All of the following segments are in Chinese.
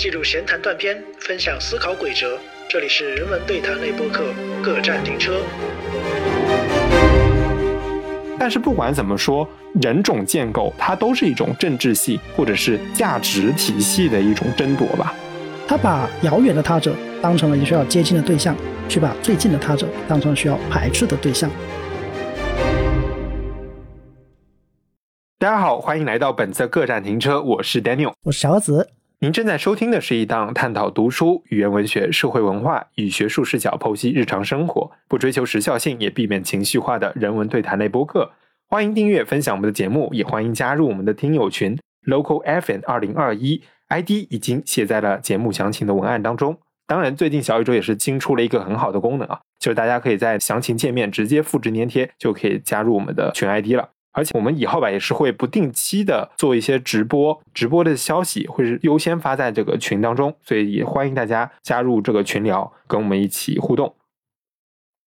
记录闲谈断片，分享思考轨哲。这里是人文对谈类播客，各站停车。但是不管怎么说，人种建构它都是一种政治系或者是价值体系的一种争夺吧。他把遥远的他者当成了一个需要接近的对象，却把最近的他者当成了需要排斥的对象。大家好，欢迎来到本次各站停车，我是 Daniel，我是小子。您正在收听的是一档探讨读书、语言文学、社会文化与学术视角剖析日常生活，不追求时效性，也避免情绪化的人文对谈类播客。欢迎订阅、分享我们的节目，也欢迎加入我们的听友群 Local FN 二零二一，ID 已经写在了节目详情的文案当中。当然，最近小宇宙也是新出了一个很好的功能啊，就是大家可以在详情界面直接复制粘贴，就可以加入我们的群 ID 了。而且我们以后吧也是会不定期的做一些直播，直播的消息会是优先发在这个群当中，所以也欢迎大家加入这个群聊，跟我们一起互动。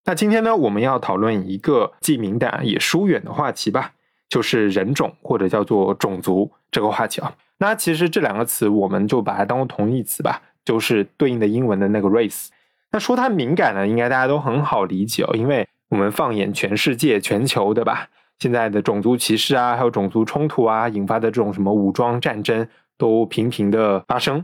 那今天呢，我们要讨论一个既敏感也疏远的话题吧，就是人种或者叫做种族这个话题啊。那其实这两个词我们就把它当做同义词吧，就是对应的英文的那个 race。那说它敏感呢，应该大家都很好理解哦，因为我们放眼全世界、全球，对吧？现在的种族歧视啊，还有种族冲突啊，引发的这种什么武装战争都频频的发生。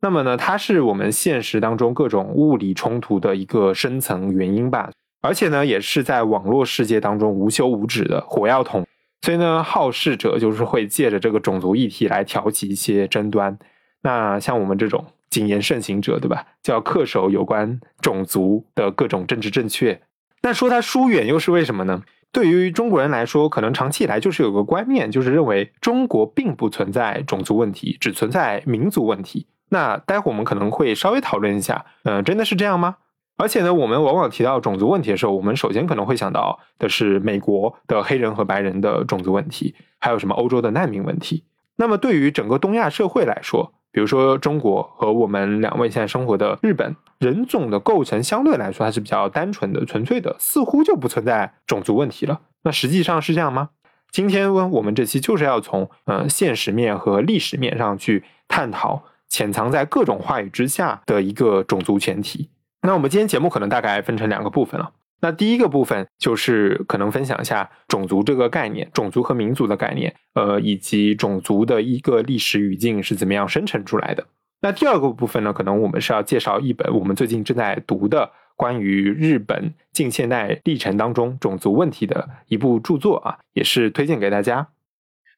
那么呢，它是我们现实当中各种物理冲突的一个深层原因吧。而且呢，也是在网络世界当中无休无止的火药桶。所以呢，好事者就是会借着这个种族议题来挑起一些争端。那像我们这种谨言慎行者，对吧？就要恪守有关种族的各种政治正确。那说它疏远又是为什么呢？对于中国人来说，可能长期以来就是有个观念，就是认为中国并不存在种族问题，只存在民族问题。那待会我们可能会稍微讨论一下，嗯，真的是这样吗？而且呢，我们往往提到种族问题的时候，我们首先可能会想到的是美国的黑人和白人的种族问题，还有什么欧洲的难民问题。那么对于整个东亚社会来说，比如说中国和我们两位现在生活的日本，人种的构成相对来说还是比较单纯的、纯粹的，似乎就不存在种族问题了。那实际上是这样吗？今天我们这期就是要从嗯现实面和历史面上去探讨潜藏在各种话语之下的一个种族前提。那我们今天节目可能大概分成两个部分了。那第一个部分就是可能分享一下种族这个概念，种族和民族的概念，呃，以及种族的一个历史语境是怎么样生成出来的。那第二个部分呢，可能我们是要介绍一本我们最近正在读的关于日本近现代历程当中种族问题的一部著作啊，也是推荐给大家。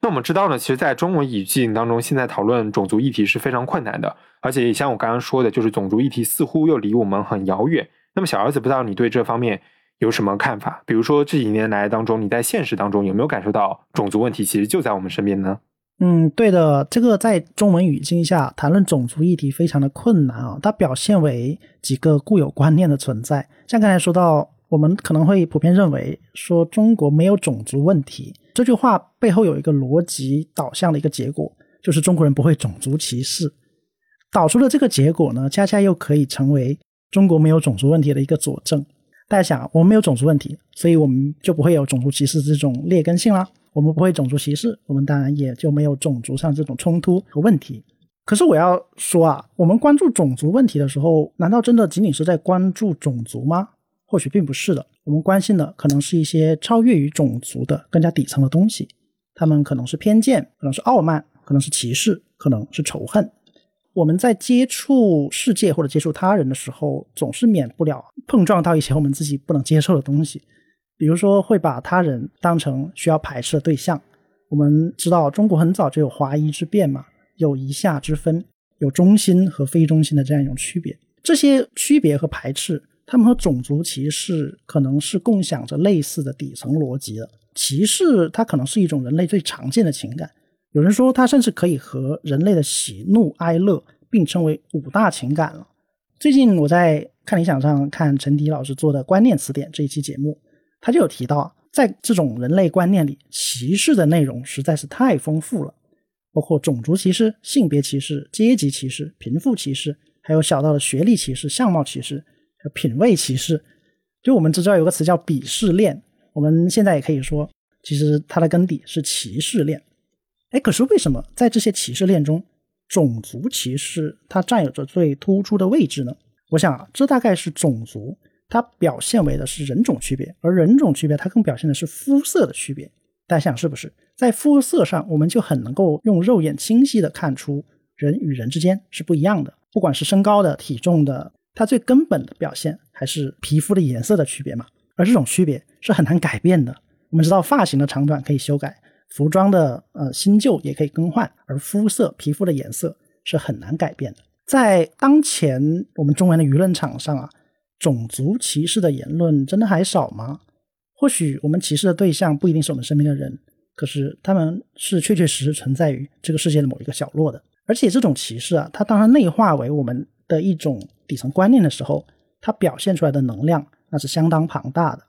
那我们知道呢，其实，在中文语境当中，现在讨论种族议题是非常困难的，而且像我刚刚说的，就是种族议题似乎又离我们很遥远。那么小儿子不知道你对这方面有什么看法？比如说这几年来当中，你在现实当中有没有感受到种族问题其实就在我们身边呢？嗯，对的，这个在中文语境下谈论种族议题非常的困难啊，它表现为几个固有观念的存在。像刚才说到，我们可能会普遍认为说中国没有种族问题，这句话背后有一个逻辑导向的一个结果，就是中国人不会种族歧视。导出的这个结果呢，恰恰又可以成为。中国没有种族问题的一个佐证，大家想，我们没有种族问题，所以我们就不会有种族歧视这种劣根性啦。我们不会种族歧视，我们当然也就没有种族上这种冲突和问题。可是我要说啊，我们关注种族问题的时候，难道真的仅仅是在关注种族吗？或许并不是的，我们关心的可能是一些超越于种族的更加底层的东西，他们可能是偏见，可能是傲慢，可能是歧视，可能是仇恨。我们在接触世界或者接触他人的时候，总是免不了碰撞到一些我们自己不能接受的东西，比如说会把他人当成需要排斥的对象。我们知道中国很早就有华夷之辨嘛，有夷夏之分，有中心和非中心的这样一种区别。这些区别和排斥，他们和种族歧视可能是共享着类似的底层逻辑的。歧视它可能是一种人类最常见的情感。有人说，它甚至可以和人类的喜怒哀乐并称为五大情感了。最近我在看理想上看陈迪老师做的《观念词典》这一期节目，他就有提到，在这种人类观念里，歧视的内容实在是太丰富了，包括种族歧视、性别歧视、阶级歧视、贫富歧视，还有小到的学历歧视、相貌歧视、品味歧视。就我们知道有个词叫鄙视链，我们现在也可以说，其实它的根底是歧视链。哎，可是为什么在这些歧视链中，种族歧视它占有着最突出的位置呢？我想啊，这大概是种族它表现为的是人种区别，而人种区别它更表现的是肤色的区别。大家想是不是？在肤色上，我们就很能够用肉眼清晰的看出人与人之间是不一样的，不管是身高的、体重的，它最根本的表现还是皮肤的颜色的区别嘛。而这种区别是很难改变的。我们知道，发型的长短可以修改，服装的呃新旧也可以更换，而肤色、皮肤的颜色是很难改变的。在当前我们中文的舆论场上啊，种族歧视的言论真的还少吗？或许我们歧视的对象不一定是我们身边的人，可是他们是确确实实存在于这个世界的某一个角落的。而且这种歧视啊，它当它内化为我们的一种底层观念的时候，它表现出来的能量那是相当庞大的。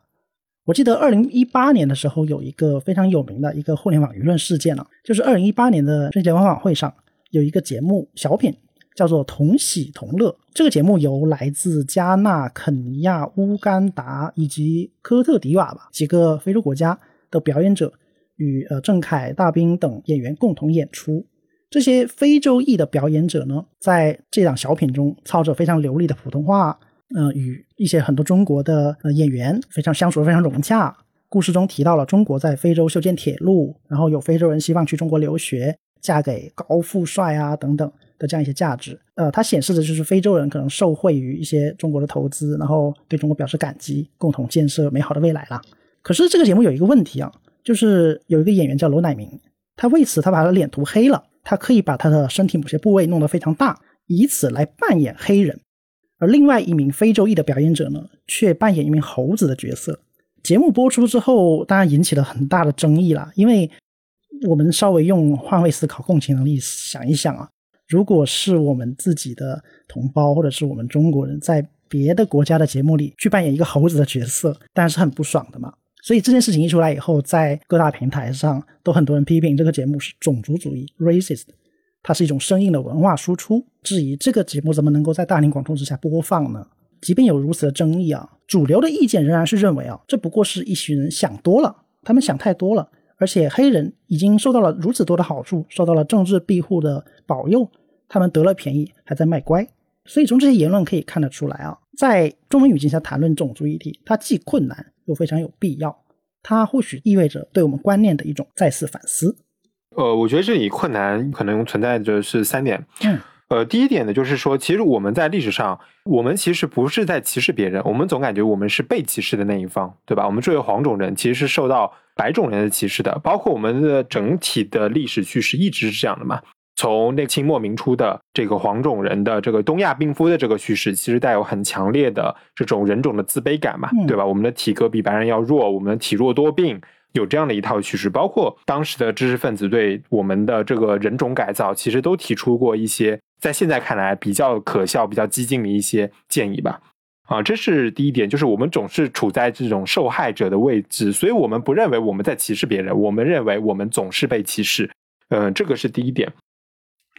我记得二零一八年的时候，有一个非常有名的一个互联网舆论事件啊，就是二零一八年的春节联欢晚会上有一个节目小品。叫做同喜同乐。这个节目由来自加纳、肯尼亚、乌干达以及科特迪瓦吧几个非洲国家的表演者与呃郑恺、大兵等演员共同演出。这些非洲裔的表演者呢，在这档小品中操着非常流利的普通话，呃，与一些很多中国的呃演员非常相处的非常融洽。故事中提到了中国在非洲修建铁路，然后有非洲人希望去中国留学，嫁给高富帅啊等等。的这样一些价值，呃，它显示的就是非洲人可能受惠于一些中国的投资，然后对中国表示感激，共同建设美好的未来了。可是这个节目有一个问题啊，就是有一个演员叫罗乃明，他为此他把他的脸涂黑了，他可以把他的身体某些部位弄得非常大，以此来扮演黑人。而另外一名非洲裔的表演者呢，却扮演一名猴子的角色。节目播出之后，当然引起了很大的争议啦，因为我们稍微用换位思考、共情能力想一想啊。如果是我们自己的同胞，或者是我们中国人在别的国家的节目里去扮演一个猴子的角色，当然是很不爽的嘛。所以这件事情一出来以后，在各大平台上都很多人批评这个节目是种族主义 （racist），它是一种生硬的文化输出，质疑这个节目怎么能够在大庭广众之下播放呢？即便有如此的争议啊，主流的意见仍然是认为啊，这不过是一群人想多了，他们想太多了。而且黑人已经受到了如此多的好处，受到了政治庇护的保佑。他们得了便宜，还在卖乖，所以从这些言论可以看得出来啊，在中文语境下谈论种族议题，它既困难又非常有必要。它或许意味着对我们观念的一种再次反思。呃，我觉得这里困难可能存在着是三点。嗯，呃，第一点呢，就是说，其实我们在历史上，我们其实不是在歧视别人，我们总感觉我们是被歧视的那一方，对吧？我们作为黄种人，其实是受到白种人的歧视的，包括我们的整体的历史叙事一直是这样的嘛。从那清末明初的这个黄种人的这个东亚病夫的这个叙事，其实带有很强烈的这种人种的自卑感嘛，对吧？我们的体格比白人要弱，我们体弱多病，有这样的一套叙事。包括当时的知识分子对我们的这个人种改造，其实都提出过一些在现在看来比较可笑、比较激进的一些建议吧。啊，这是第一点，就是我们总是处在这种受害者的位置，所以我们不认为我们在歧视别人，我们认为我们总是被歧视。嗯，这个是第一点。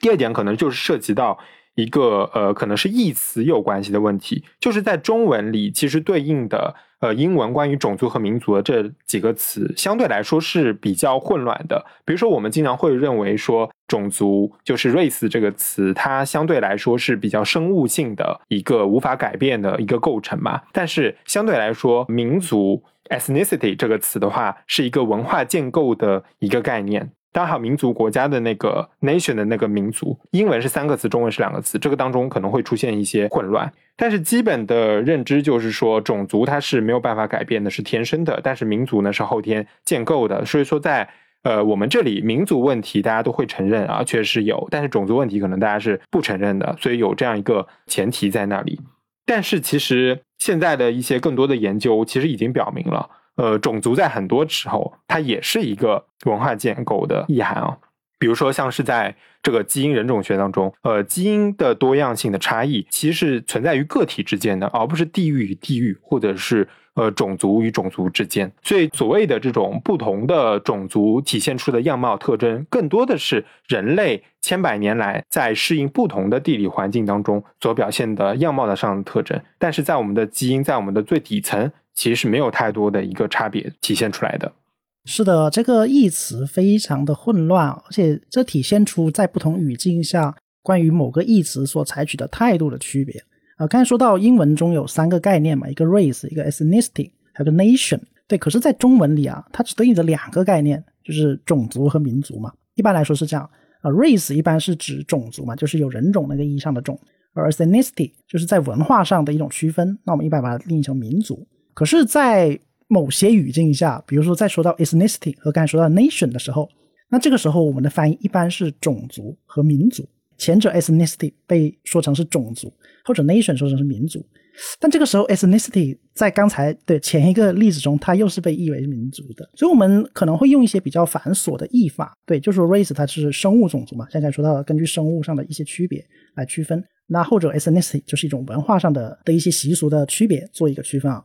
第二点可能就是涉及到一个呃，可能是义词有关系的问题，就是在中文里，其实对应的呃英文关于种族和民族的这几个词，相对来说是比较混乱的。比如说，我们经常会认为说种族就是 race 这个词，它相对来说是比较生物性的一个无法改变的一个构成嘛。但是相对来说，民族 ethnicity 这个词的话，是一个文化建构的一个概念。当然，还有民族国家的那个 nation 的那个民族，英文是三个词，中文是两个词，这个当中可能会出现一些混乱。但是基本的认知就是说，种族它是没有办法改变的，是天生的；但是民族呢是后天建构的。所以说，在呃我们这里，民族问题大家都会承认啊，确实有；但是种族问题可能大家是不承认的，所以有这样一个前提在那里。但是其实现在的一些更多的研究，其实已经表明了。呃，种族在很多时候，它也是一个文化建构的意涵啊。比如说，像是在这个基因人种学当中，呃，基因的多样性的差异，其实是存在于个体之间的，而不是地域与地域，或者是呃种族与种族之间。所以，所谓的这种不同的种族体现出的样貌特征，更多的是人类千百年来在适应不同的地理环境当中所表现的样貌的上的特征。但是在我们的基因，在我们的最底层。其实是没有太多的一个差别体现出来的。是的，这个义词非常的混乱，而且这体现出在不同语境下关于某个义词所采取的态度的区别。啊，刚才说到英文中有三个概念嘛，一个 race，一个 ethnicity，还有个 nation。对，可是，在中文里啊，它只对应着两个概念，就是种族和民族嘛。一般来说是这样啊，race 一般是指种族嘛，就是有人种那个意义上的种，而 ethnicity 就是在文化上的一种区分。那我们一般把它定义成民族。可是，在某些语境下，比如说在说到 ethnicity 和刚才说到 nation 的时候，那这个时候我们的翻译一般是种族和民族。前者 ethnicity 被说成是种族，后者 nation 说成是民族，但这个时候 ethnicity 在刚才的前一个例子中，它又是被译为民族的，所以我们可能会用一些比较繁琐的译法，对，就说 race 它是生物种族嘛，刚才说到根据生物上的一些区别来区分，那后者 ethnicity 就是一种文化上的的一些习俗的区别做一个区分啊。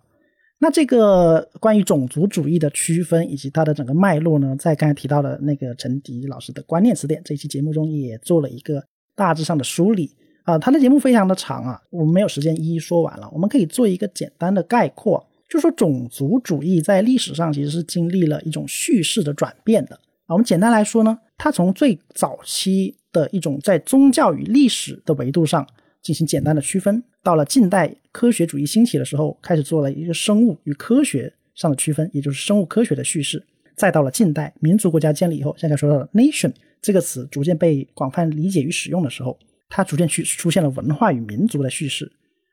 那这个关于种族主义的区分以及它的整个脉络呢，在刚才提到的那个陈迪老师的观念词典这一期节目中也做了一个。大致上的梳理啊，他的节目非常的长啊，我们没有时间一一说完了。我们可以做一个简单的概括，就说种族主义在历史上其实是经历了一种叙事的转变的啊。我们简单来说呢，它从最早期的一种在宗教与历史的维度上进行简单的区分，到了近代科学主义兴起的时候，开始做了一个生物与科学上的区分，也就是生物科学的叙事。再到了近代民族国家建立以后，现在说到的 nation。这个词逐渐被广泛理解与使用的时候，它逐渐去出现了文化与民族的叙事。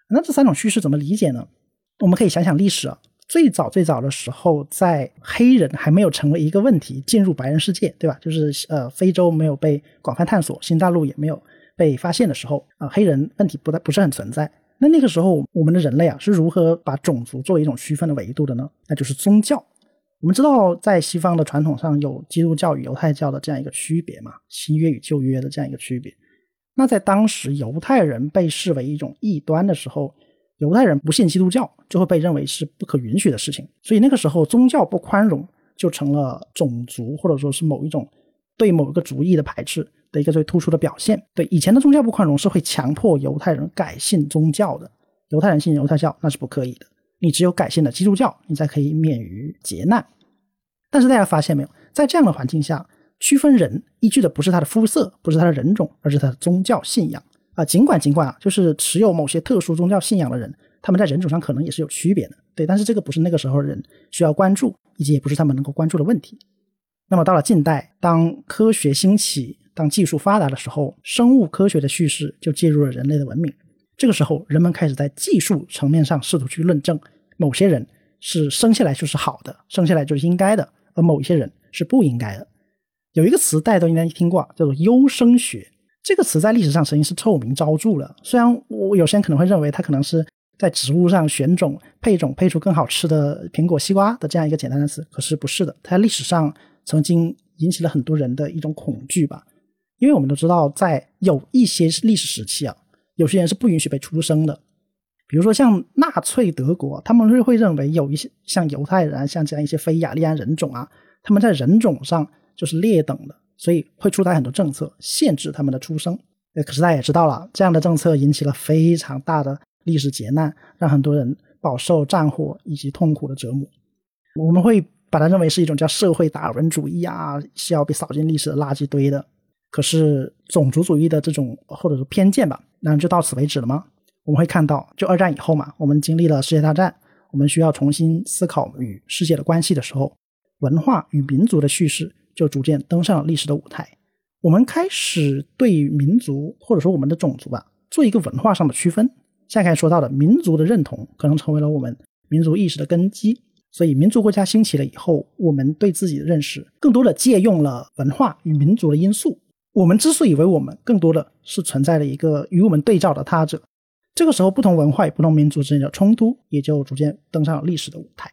那这三种叙事怎么理解呢？我们可以想想历史啊，最早最早的时候，在黑人还没有成为一个问题，进入白人世界，对吧？就是呃，非洲没有被广泛探索，新大陆也没有被发现的时候啊，黑人问题不太不是很存在。那那个时候，我们的人类啊是如何把种族作为一种区分的维度的呢？那就是宗教。我们知道，在西方的传统上有基督教与犹太教的这样一个区别嘛，新约与旧约的这样一个区别。那在当时犹太人被视为一种异端的时候，犹太人不信基督教就会被认为是不可允许的事情。所以那个时候，宗教不宽容就成了种族或者说是某一种对某一个族裔的排斥的一个最突出的表现。对以前的宗教不宽容是会强迫犹太人改信宗教的，犹太人信犹太教那是不可以的。你只有改信了基督教，你才可以免于劫难。但是大家发现没有，在这样的环境下，区分人依据的不是他的肤色，不是他的人种，而是他的宗教信仰啊。尽管尽管啊，就是持有某些特殊宗教信仰的人，他们在人种上可能也是有区别的，对。但是这个不是那个时候人需要关注，以及也不是他们能够关注的问题。那么到了近代，当科学兴起，当技术发达的时候，生物科学的叙事就介入了人类的文明。这个时候，人们开始在技术层面上试图去论证某些人是生下来就是好的，生下来就是应该的，而某一些人是不应该的。有一个词大家都应该听过，叫做优生学。这个词在历史上曾经是臭名昭著了。虽然我有些人可能会认为它可能是在植物上选种、配种，配出更好吃的苹果、西瓜的这样一个简单的词，可是不是的。它在历史上曾经引起了很多人的一种恐惧吧，因为我们都知道，在有一些历史时期啊。有些人是不允许被出生的，比如说像纳粹德国，他们是会认为有一些像犹太人、像这样一些非雅利安人种啊，他们在人种上就是劣等的，所以会出台很多政策限制他们的出生。呃，可是大家也知道了，这样的政策引起了非常大的历史劫难，让很多人饱受战火以及痛苦的折磨。我们会把它认为是一种叫社会达尔文主义啊，是要被扫进历史的垃圾堆的。可是种族主义的这种或者说偏见吧。那就到此为止了吗？我们会看到，就二战以后嘛，我们经历了世界大战，我们需要重新思考与世界的关系的时候，文化与民族的叙事就逐渐登上了历史的舞台。我们开始对民族或者说我们的种族吧，做一个文化上的区分。下才说到的民族的认同，可能成为了我们民族意识的根基。所以，民族国家兴起了以后，我们对自己的认识更多的借用了文化与民族的因素。我们之所以为我们更多的是存在了一个与我们对照的他者，这个时候不同文化与不同民族之间的冲突也就逐渐登上了历史的舞台。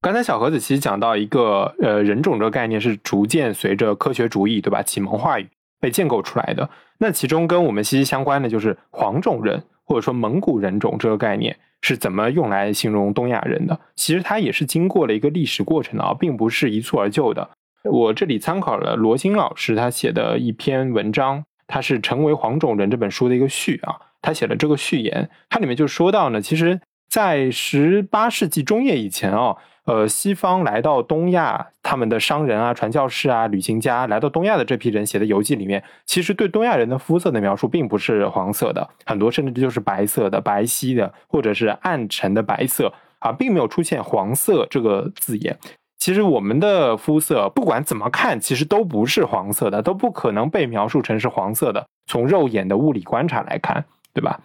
刚才小盒子其实讲到一个呃人种这个概念是逐渐随着科学主义对吧启蒙话语被建构出来的，那其中跟我们息息相关的就是黄种人或者说蒙古人种这个概念是怎么用来形容东亚人的？其实它也是经过了一个历史过程的啊，并不是一蹴而就的。我这里参考了罗新老师他写的一篇文章，他是《成为黄种人》这本书的一个序啊，他写了这个序言，它里面就说到呢，其实，在十八世纪中叶以前啊，呃，西方来到东亚，他们的商人啊、传教士啊、旅行家来到东亚的这批人写的游记里面，其实对东亚人的肤色的描述并不是黄色的，很多甚至就是白色的、白皙的，或者是暗沉的白色啊，并没有出现黄色这个字眼。其实我们的肤色不管怎么看，其实都不是黄色的，都不可能被描述成是黄色的。从肉眼的物理观察来看，对吧？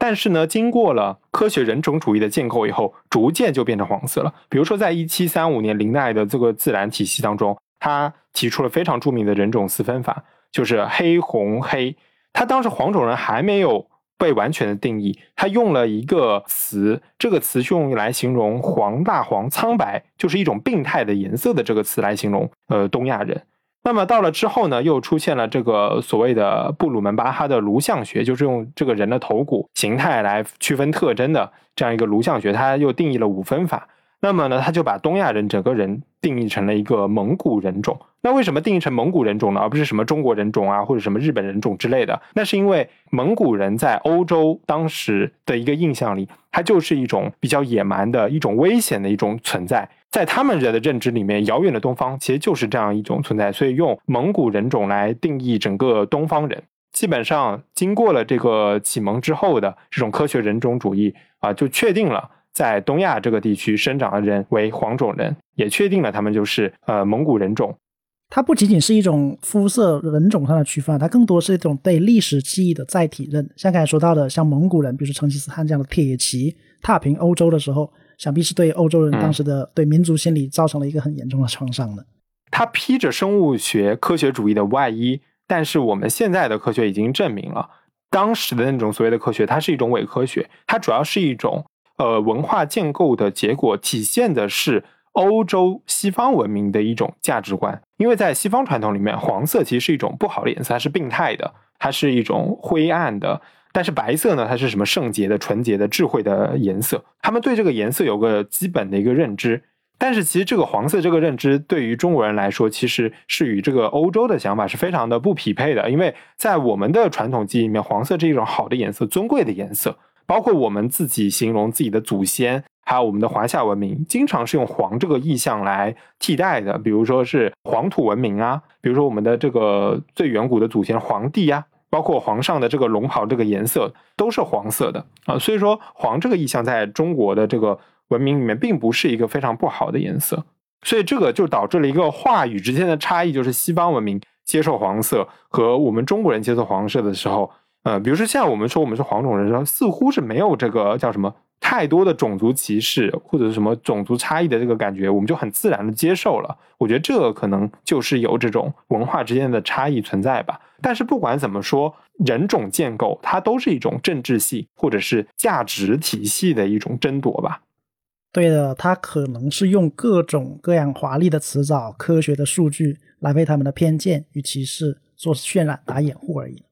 但是呢，经过了科学人种主义的建构以后，逐渐就变成黄色了。比如说，在一七三五年林奈的这个自然体系当中，他提出了非常著名的人种四分法，就是黑红黑。他当时黄种人还没有被完全的定义，他用了一个词，这个词用来形容黄、大黄、苍白，就是一种病态的颜色的这个词来形容呃东亚人。那么到了之后呢，又出现了这个所谓的布鲁门巴哈的颅相学，就是用这个人的头骨形态来区分特征的这样一个颅相学，他又定义了五分法。那么呢，他就把东亚人整个人定义成了一个蒙古人种。那为什么定义成蒙古人种呢，而不是什么中国人种啊，或者什么日本人种之类的？那是因为蒙古人在欧洲当时的一个印象里，它就是一种比较野蛮的一种危险的一种存在。在他们人的认知里面，遥远的东方其实就是这样一种存在，所以用蒙古人种来定义整个东方人，基本上经过了这个启蒙之后的这种科学人种主义啊，就确定了在东亚这个地区生长的人为黄种人，也确定了他们就是呃蒙古人种。它不仅仅是一种肤色人种上的区分，它更多是一种对历史记忆的载体认。像刚才说到的，像蒙古人，比如说成吉思汗这样的铁骑踏平欧洲的时候。想必是对欧洲人当时的对民族心理造成了一个很严重的创伤的。他披着生物学科学主义的外衣，但是我们现在的科学已经证明了，当时的那种所谓的科学，它是一种伪科学，它主要是一种呃文化建构的结果，体现的是欧洲西方文明的一种价值观。因为在西方传统里面，黄色其实是一种不好的颜色，它是病态的，它是一种灰暗的。但是白色呢？它是什么圣洁的、纯洁的、智慧的颜色？他们对这个颜色有个基本的一个认知。但是其实这个黄色这个认知对于中国人来说，其实是与这个欧洲的想法是非常的不匹配的。因为在我们的传统记忆里面，黄色是一种好的颜色、尊贵的颜色。包括我们自己形容自己的祖先，还有我们的华夏文明，经常是用黄这个意象来替代的。比如说是黄土文明啊，比如说我们的这个最远古的祖先黄帝呀。包括皇上的这个龙袍，这个颜色都是黄色的啊，所以说黄这个意象在中国的这个文明里面，并不是一个非常不好的颜色，所以这个就导致了一个话语之间的差异，就是西方文明接受黄色和我们中国人接受黄色的时候，呃，比如说现在我们说我们是黄种人的时候，似乎是没有这个叫什么。太多的种族歧视或者是什么种族差异的这个感觉，我们就很自然的接受了。我觉得这可能就是有这种文化之间的差异存在吧。但是不管怎么说，人种建构它都是一种政治系或者是价值体系的一种争夺吧。对的，它可能是用各种各样华丽的词藻、科学的数据来为他们的偏见与歧视做渲染、打掩护而已。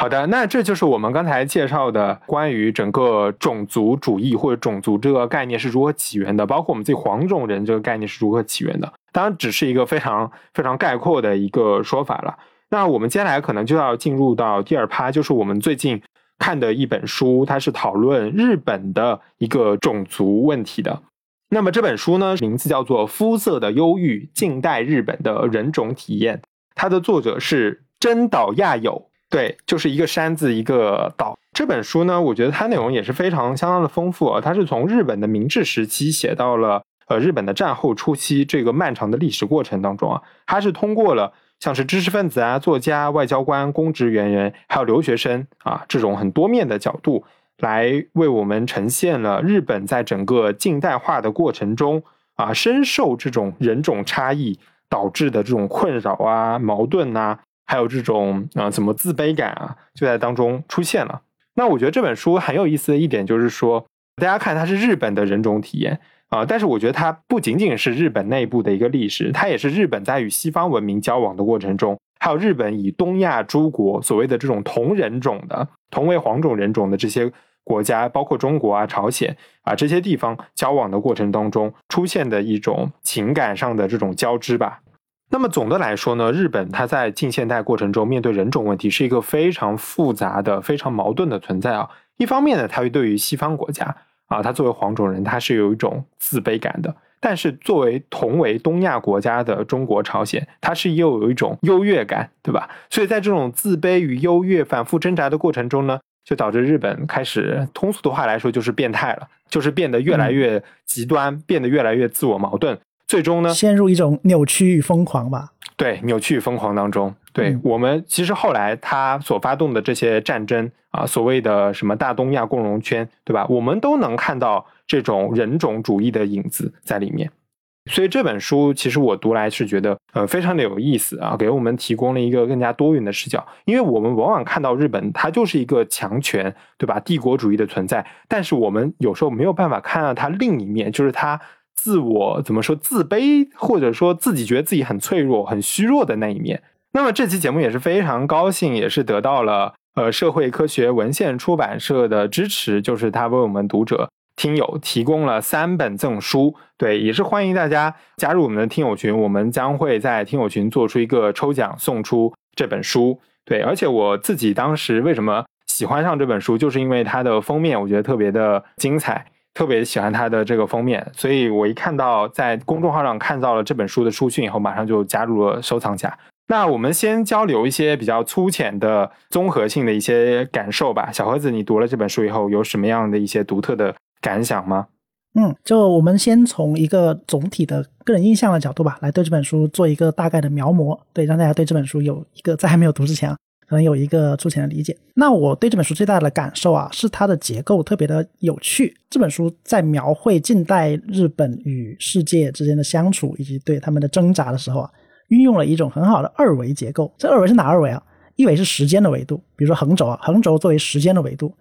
好的，那这就是我们刚才介绍的关于整个种族主义或者种族这个概念是如何起源的，包括我们自己黄种人这个概念是如何起源的。当然，只是一个非常非常概括的一个说法了。那我们接下来可能就要进入到第二趴，就是我们最近看的一本书，它是讨论日本的一个种族问题的。那么这本书呢，名字叫做《肤色的忧郁：近代日本的人种体验》，它的作者是真岛亚友。对，就是一个山字一个岛。这本书呢，我觉得它内容也是非常相当的丰富啊。它是从日本的明治时期写到了呃日本的战后初期这个漫长的历史过程当中啊，它是通过了像是知识分子啊、作家、外交官、公职人员还有留学生啊这种很多面的角度来为我们呈现了日本在整个近代化的过程中啊深受这种人种差异导致的这种困扰啊、矛盾啊。还有这种啊，怎么自卑感啊，就在当中出现了。那我觉得这本书很有意思的一点就是说，大家看它是日本的人种体验啊，但是我觉得它不仅仅是日本内部的一个历史，它也是日本在与西方文明交往的过程中，还有日本以东亚诸国所谓的这种同人种的、同为黄种人种的这些国家，包括中国啊、朝鲜啊这些地方交往的过程当中出现的一种情感上的这种交织吧。那么总的来说呢，日本它在近现代过程中面对人种问题是一个非常复杂的、非常矛盾的存在啊。一方面呢，它对于西方国家啊，它作为黄种人，它是有一种自卑感的；但是作为同为东亚国家的中国、朝鲜，它是又有一种优越感，对吧？所以在这种自卑与优越反复挣扎的过程中呢，就导致日本开始通俗的话来说就是变态了，就是变得越来越极端，变得越来越自我矛盾。最终呢，陷入一种扭曲与疯狂吧。对，扭曲与疯狂当中，对我们其实后来他所发动的这些战争啊，所谓的什么大东亚共荣圈，对吧？我们都能看到这种人种主义的影子在里面。所以这本书其实我读来是觉得呃非常的有意思啊，给我们提供了一个更加多元的视角。因为我们往往看到日本，它就是一个强权，对吧？帝国主义的存在，但是我们有时候没有办法看到它另一面，就是它。自我怎么说自卑，或者说自己觉得自己很脆弱、很虚弱的那一面。那么这期节目也是非常高兴，也是得到了呃社会科学文献出版社的支持，就是他为我们读者听友提供了三本赠书。对，也是欢迎大家加入我们的听友群，我们将会在听友群做出一个抽奖，送出这本书。对，而且我自己当时为什么喜欢上这本书，就是因为它的封面，我觉得特别的精彩。特别喜欢它的这个封面，所以我一看到在公众号上看到了这本书的书讯以后，马上就加入了收藏夹。那我们先交流一些比较粗浅的综合性的一些感受吧。小盒子，你读了这本书以后，有什么样的一些独特的感想吗？嗯，就我们先从一个总体的个人印象的角度吧，来对这本书做一个大概的描摹，对，让大家对这本书有一个在还没有读之前啊。可能有一个粗浅的理解。那我对这本书最大的感受啊，是它的结构特别的有趣。这本书在描绘近代日本与世界之间的相处以及对他们的挣扎的时候啊，运用了一种很好的二维结构。这二维是哪二维啊？一维是时间的维度，比如说横轴啊，横轴作为时间的维度。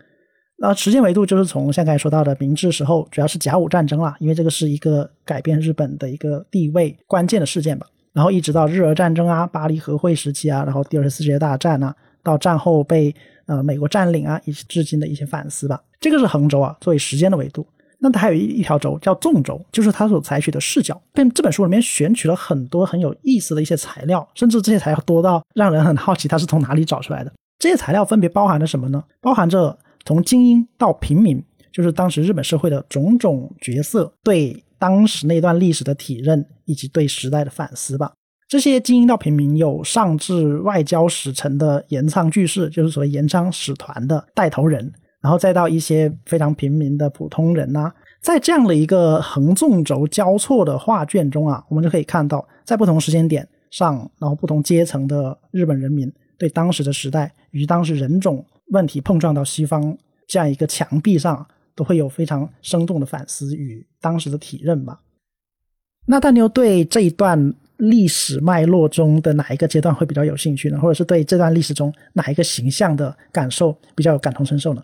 那时间维度就是从像刚才说到的明治时候，主要是甲午战争啦，因为这个是一个改变日本的一个地位关键的事件吧。然后一直到日俄战争啊、巴黎和会时期啊，然后第二次世界大战啊，到战后被呃美国占领啊，以及至今的一些反思吧。这个是横轴啊，作为时间的维度。那它还有一一条轴叫纵轴，就是它所采取的视角。跟这本书里面选取了很多很有意思的一些材料，甚至这些材料多到让人很好奇它是从哪里找出来的。这些材料分别包含着什么呢？包含着从精英到平民，就是当时日本社会的种种角色对。当时那段历史的体认以及对时代的反思吧。这些精英到平民，有上至外交使臣的岩仓巨士，就是所谓岩仓使团的带头人，然后再到一些非常平民的普通人呐，在这样的一个横纵轴交错的画卷中啊，我们就可以看到，在不同时间点上，然后不同阶层的日本人民对当时的时代与当时人种问题碰撞到西方这样一个墙壁上。都会有非常生动的反思与当时的体认吧。那大牛对这一段历史脉络中的哪一个阶段会比较有兴趣呢？或者是对这段历史中哪一个形象的感受比较有感同身受呢？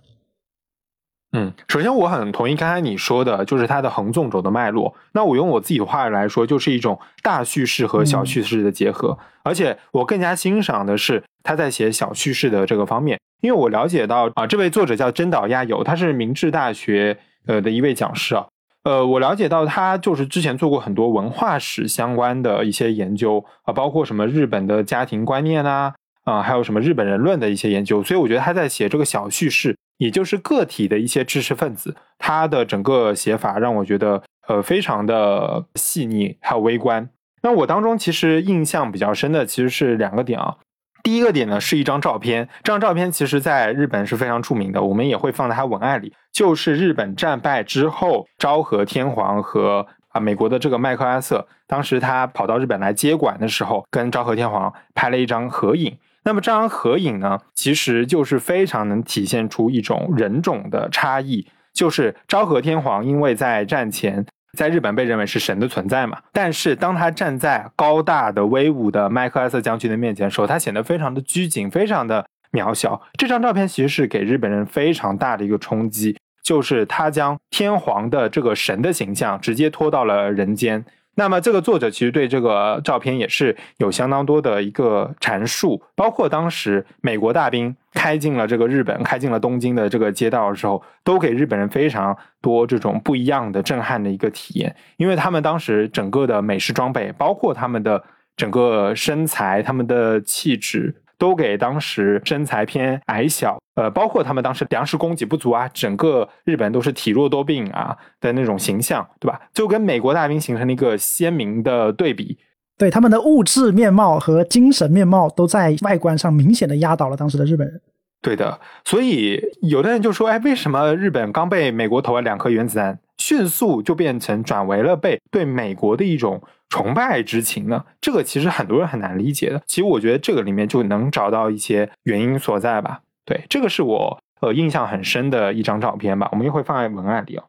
嗯，首先我很同意刚才你说的，就是它的横纵轴的脉络。那我用我自己的话来说，就是一种大叙事和小叙事的结合。而且我更加欣赏的是他在写小叙事的这个方面。因为我了解到啊，这位作者叫真岛亚友，他是明治大学呃的一位讲师啊。呃，我了解到他就是之前做过很多文化史相关的一些研究啊，包括什么日本的家庭观念啊，啊，还有什么日本人论的一些研究。所以我觉得他在写这个小叙事，也就是个体的一些知识分子，他的整个写法让我觉得呃非常的细腻还有微观。那我当中其实印象比较深的其实是两个点啊。第一个点呢是一张照片，这张照片其实在日本是非常著名的，我们也会放在它文案里。就是日本战败之后，昭和天皇和啊美国的这个麦克阿瑟，当时他跑到日本来接管的时候，跟昭和天皇拍了一张合影。那么这张合影呢，其实就是非常能体现出一种人种的差异，就是昭和天皇因为在战前。在日本被认为是神的存在嘛，但是当他站在高大的威武的麦克阿瑟将军的面前的时候，他显得非常的拘谨，非常的渺小。这张照片其实是给日本人非常大的一个冲击，就是他将天皇的这个神的形象直接拖到了人间。那么，这个作者其实对这个照片也是有相当多的一个阐述，包括当时美国大兵开进了这个日本，开进了东京的这个街道的时候，都给日本人非常多这种不一样的震撼的一个体验，因为他们当时整个的美式装备，包括他们的整个身材、他们的气质，都给当时身材偏矮小，呃，包括他们当时粮食供给不足啊，整个日本都是体弱多病啊的那种形象，对吧？就跟美国大兵形成了一个鲜明的对比。对他们的物质面貌和精神面貌都在外观上明显的压倒了当时的日本人。对的，所以有的人就说：“哎，为什么日本刚被美国投了两颗原子弹，迅速就变成转为了被对美国的一种崇拜之情呢？”这个其实很多人很难理解的。其实我觉得这个里面就能找到一些原因所在吧。对，这个是我呃印象很深的一张照片吧，我们也会放在文案里哦。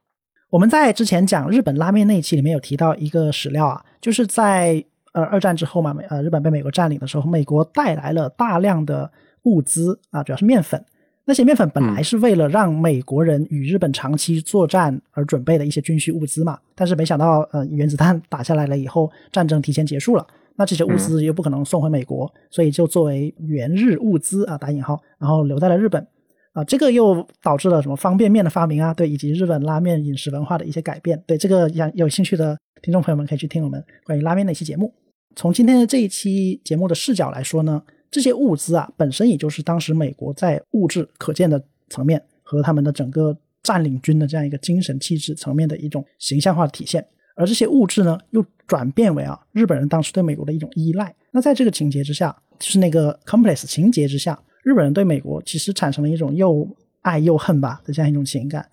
我们在之前讲日本拉面那一期里面有提到一个史料啊，就是在呃二战之后嘛，美呃日本被美国占领的时候，美国带来了大量的。物资啊，主要是面粉。那些面粉本来是为了让美国人与日本长期作战而准备的一些军需物资嘛。但是没想到，呃，原子弹打下来了以后，战争提前结束了。那这些物资又不可能送回美国，所以就作为援日物资啊（打引号），然后留在了日本。啊，这个又导致了什么方便面的发明啊？对，以及日本拉面饮食文化的一些改变。对这个有有兴趣的听众朋友们可以去听我们关于拉面的一期节目。从今天的这一期节目的视角来说呢？这些物资啊，本身也就是当时美国在物质可见的层面和他们的整个占领军的这样一个精神气质层面的一种形象化的体现。而这些物质呢，又转变为啊日本人当时对美国的一种依赖。那在这个情节之下，就是那个 complex 情节之下，日本人对美国其实产生了一种又爱又恨吧的这样一种情感。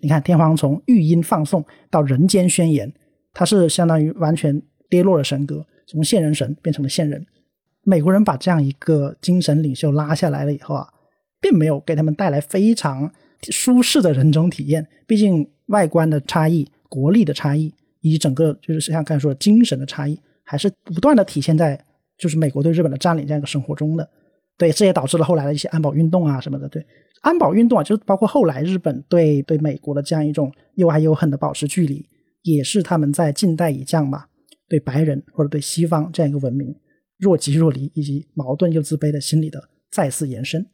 你看，天皇从御音放送到人间宣言，它是相当于完全跌落了神格，从现人神变成了现人。美国人把这样一个精神领袖拉下来了以后啊，并没有给他们带来非常舒适的人种体验。毕竟外观的差异、国力的差异，以及整个就是像刚才说的精神的差异，还是不断的体现在就是美国对日本的占领这样一个生活中的。对，这也导致了后来的一些安保运动啊什么的。对，安保运动啊，就是包括后来日本对对美国的这样一种又爱又恨的保持距离，也是他们在近代以降吧，对白人或者对西方这样一个文明。若即若离，以及矛盾又自卑的心理的再次延伸。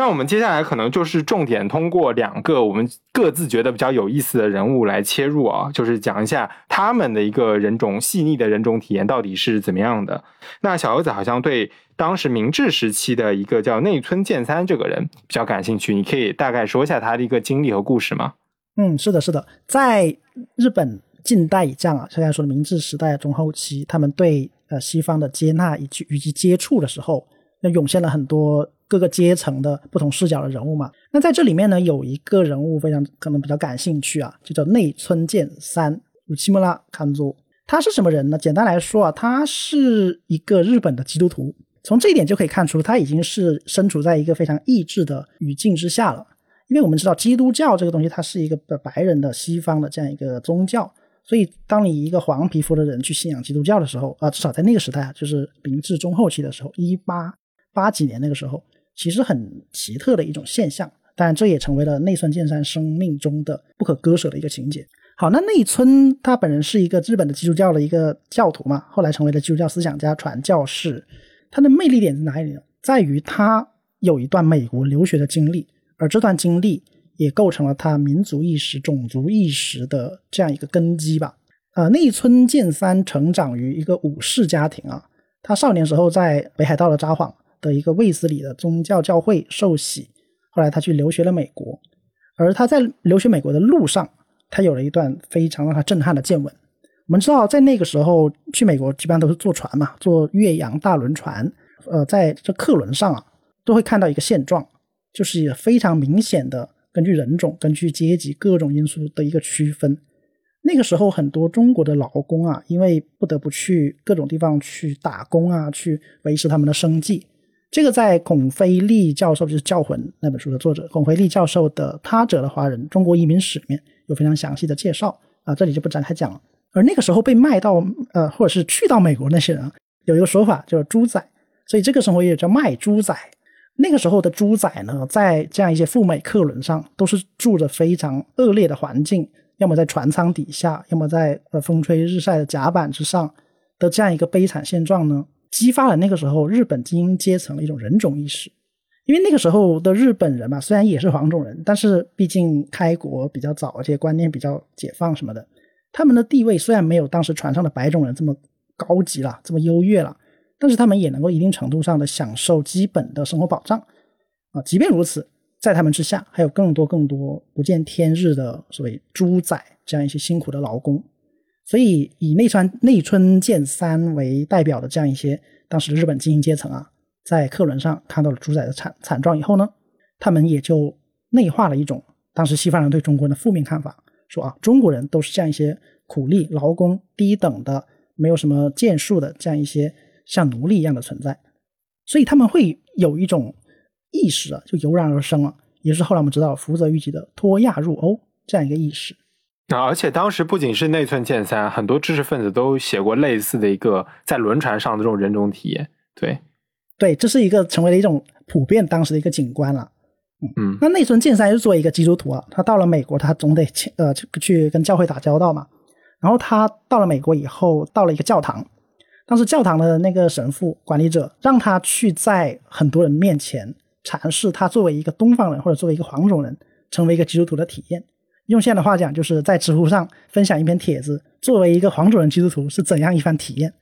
那我们接下来可能就是重点通过两个我们各自觉得比较有意思的人物来切入啊，就是讲一下他们的一个人种细腻的人种体验到底是怎么样的。那小游子好像对当时明治时期的一个叫内村健三这个人比较感兴趣，你可以大概说一下他的一个经历和故事吗？嗯，是的，是的，在日本近代以降啊，刚才说的明治时代中后期，他们对呃西方的接纳以及以及接触的时候，那涌现了很多。各个阶层的不同视角的人物嘛，那在这里面呢，有一个人物非常可能比较感兴趣啊，就叫内村健三乌奇木拉康佐。他是什么人呢？简单来说啊，他是一个日本的基督徒。从这一点就可以看出，他已经是身处在一个非常意志的语境之下了。因为我们知道基督教这个东西，它是一个白人的西方的这样一个宗教，所以当你一个黄皮肤的人去信仰基督教的时候啊，至少在那个时代啊，就是明治中后期的时候，一八八几年那个时候。其实很奇特的一种现象，当然这也成为了内村健三生命中的不可割舍的一个情节。好，那内村他本人是一个日本的基督教的一个教徒嘛，后来成为了基督教思想家、传教士。他的魅力点在哪里呢？在于他有一段美国留学的经历，而这段经历也构成了他民族意识、种族意识的这样一个根基吧。呃，内村健三成长于一个武士家庭啊，他少年时候在北海道的札幌。的一个卫斯理的宗教教会受洗，后来他去留学了美国，而他在留学美国的路上，他有了一段非常让他震撼的见闻。我们知道，在那个时候去美国，基本上都是坐船嘛，坐越洋大轮船。呃，在这客轮上啊，都会看到一个现状，就是非常明显的根据人种、根据阶级各种因素的一个区分。那个时候，很多中国的劳工啊，因为不得不去各种地方去打工啊，去维持他们的生计。这个在孔飞利教授就是《教魂》那本书的作者孔飞利教授的《他者的华人：中国移民史》里面有非常详细的介绍啊，这里就不展开讲了。而那个时候被卖到呃，或者是去到美国那些人，有一个说法叫“猪仔”，所以这个生活也叫卖猪仔。那个时候的猪仔呢，在这样一些赴美客轮上，都是住着非常恶劣的环境，要么在船舱底下，要么在呃风吹日晒的甲板之上的这样一个悲惨现状呢。激发了那个时候日本精英阶层的一种人种意识，因为那个时候的日本人嘛，虽然也是黄种人，但是毕竟开国比较早，而且观念比较解放什么的，他们的地位虽然没有当时船上的白种人这么高级了，这么优越了，但是他们也能够一定程度上的享受基本的生活保障啊。即便如此，在他们之下还有更多更多不见天日的所谓猪仔这样一些辛苦的劳工，所以以内川内村健三为代表的这样一些当时的日本精英阶层啊。在客轮上看到了主宰的惨惨状以后呢，他们也就内化了一种当时西方人对中国的负面看法，说啊，中国人都是这样一些苦力劳工、低等的、没有什么建树的这样一些像奴隶一样的存在，所以他们会有一种意识啊，就油然而生了，也是后来我们知道福泽谕吉的脱亚入欧这样一个意识。啊，而且当时不仅是内村健三，很多知识分子都写过类似的一个在轮船上的这种人种体验，对。对，这是一个成为了一种普遍当时的一个景观了。嗯，那内村健三是作为一个基督徒啊，他到了美国，他总得去呃去跟教会打交道嘛。然后他到了美国以后，到了一个教堂，当时教堂的那个神父管理者让他去在很多人面前阐释他作为一个东方人或者作为一个黄种人成为一个基督徒的体验。用现在的话讲，就是在知乎上分享一篇帖子，作为一个黄种人基督徒是怎样一番体验。